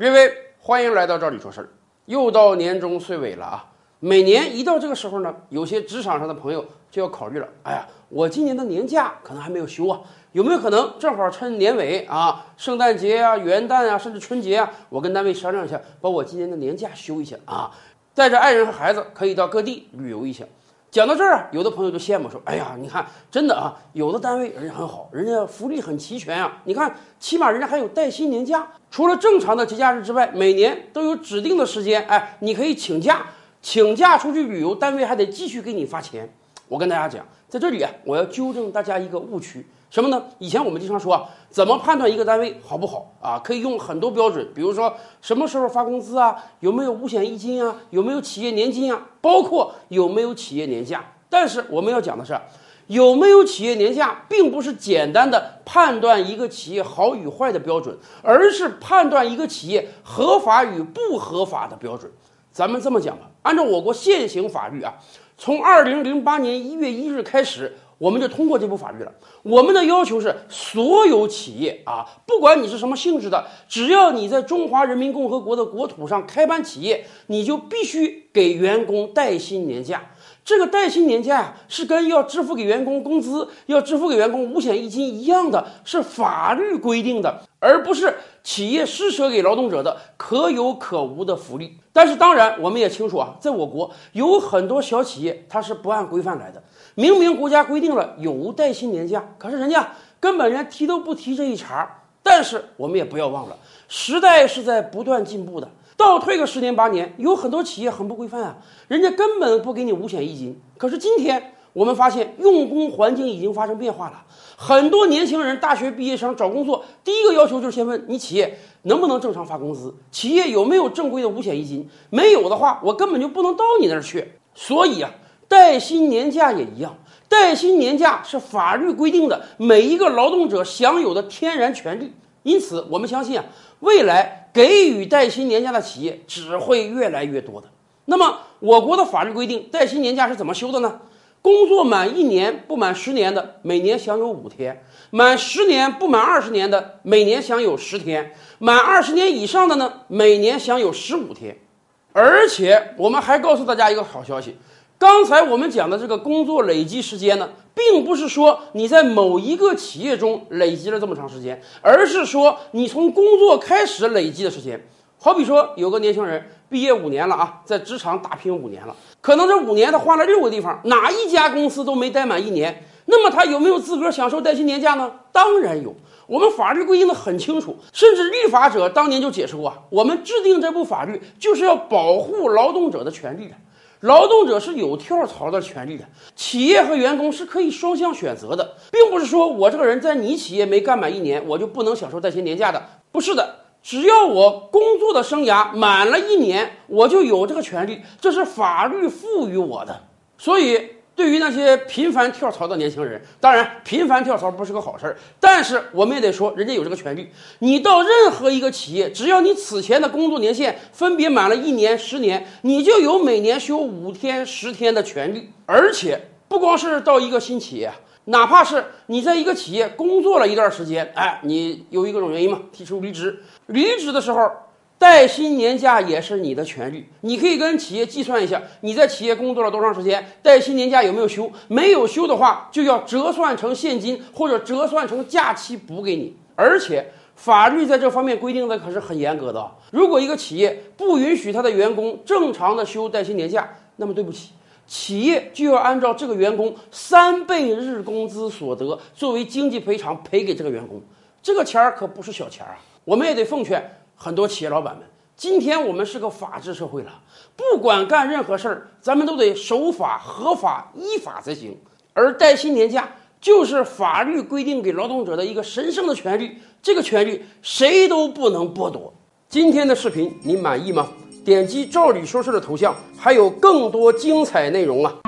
各位，欢迎来到这里说事儿。又到年终岁尾了啊！每年一到这个时候呢，有些职场上的朋友就要考虑了。哎呀，我今年的年假可能还没有休啊，有没有可能正好趁年尾啊，圣诞节啊、元旦啊，甚至春节啊，我跟单位商量一下，把我今年的年假休一下啊，带着爱人和孩子可以到各地旅游一下。讲到这儿啊，有的朋友就羡慕说：“哎呀，你看，真的啊，有的单位人家很好，人家福利很齐全啊。你看，起码人家还有带薪年假，除了正常的节假日之外，每年都有指定的时间，哎，你可以请假，请假出去旅游，单位还得继续给你发钱。我跟大家讲，在这里啊，我要纠正大家一个误区。”什么呢？以前我们经常说啊，怎么判断一个单位好不好啊？可以用很多标准，比如说什么时候发工资啊，有没有五险一金啊，有没有企业年金啊，包括有没有企业年假。但是我们要讲的是，有没有企业年假，并不是简单的判断一个企业好与坏的标准，而是判断一个企业合法与不合法的标准。咱们这么讲吧，按照我国现行法律啊，从二零零八年一月一日开始。我们就通过这部法律了。我们的要求是，所有企业啊，不管你是什么性质的，只要你在中华人民共和国的国土上开办企业，你就必须给员工带薪年假。这个带薪年假呀，是跟要支付给员工工资、要支付给员工五险一金一样的，是法律规定的，而不是企业施舍给劳动者的可有可无的福利。但是，当然，我们也清楚啊，在我国有很多小企业，它是不按规范来的。明明国家规定了有无带薪年假，可是人家根本连提都不提这一茬。但是我们也不要忘了，时代是在不断进步的。倒退个十年八年，有很多企业很不规范啊，人家根本不给你五险一金。可是今天我们发现，用工环境已经发生变化了。很多年轻人，大学毕业生找工作，第一个要求就是先问你企业能不能正常发工资，企业有没有正规的五险一金。没有的话，我根本就不能到你那儿去。所以啊，带薪年假也一样，带薪年假是法律规定的每一个劳动者享有的天然权利。因此，我们相信啊，未来给予带薪年假的企业只会越来越多的。那么，我国的法律规定带薪年假是怎么休的呢？工作满一年不满十年的，每年享有五天；满十年不满二十年的，每年享有十天；满二十年以上的呢，每年享有十五天。而且，我们还告诉大家一个好消息。刚才我们讲的这个工作累积时间呢，并不是说你在某一个企业中累积了这么长时间，而是说你从工作开始累积的时间。好比说，有个年轻人毕业五年了啊，在职场打拼五年了，可能这五年他换了六个地方，哪一家公司都没待满一年，那么他有没有资格享受带薪年假呢？当然有，我们法律规定的很清楚，甚至立法者当年就解释过啊，我们制定这部法律就是要保护劳动者的权利的。劳动者是有跳槽的权利的，企业和员工是可以双向选择的，并不是说我这个人在你企业没干满一年，我就不能享受带薪年假的。不是的，只要我工作的生涯满了一年，我就有这个权利，这是法律赋予我的。所以。对于那些频繁跳槽的年轻人，当然频繁跳槽不是个好事儿，但是我们也得说，人家有这个权利。你到任何一个企业，只要你此前的工作年限分别满了一年、十年，你就有每年休五天、十天的权利。而且不光是到一个新企业，哪怕是你在一个企业工作了一段时间，哎，你由于各种原因嘛，提出离职，离职的时候。带薪年假也是你的权利，你可以跟企业计算一下，你在企业工作了多长时间，带薪年假有没有休？没有休的话，就要折算成现金或者折算成假期补给你。而且法律在这方面规定的可是很严格的，如果一个企业不允许他的员工正常的休带薪年假，那么对不起，企业就要按照这个员工三倍日工资所得作为经济赔偿赔给这个员工，这个钱儿可不是小钱儿啊！我们也得奉劝。很多企业老板们，今天我们是个法治社会了，不管干任何事儿，咱们都得守法、合法、依法才行。而带薪年假就是法律规定给劳动者的一个神圣的权利，这个权利谁都不能剥夺。今天的视频你满意吗？点击“照理说事”的头像，还有更多精彩内容啊！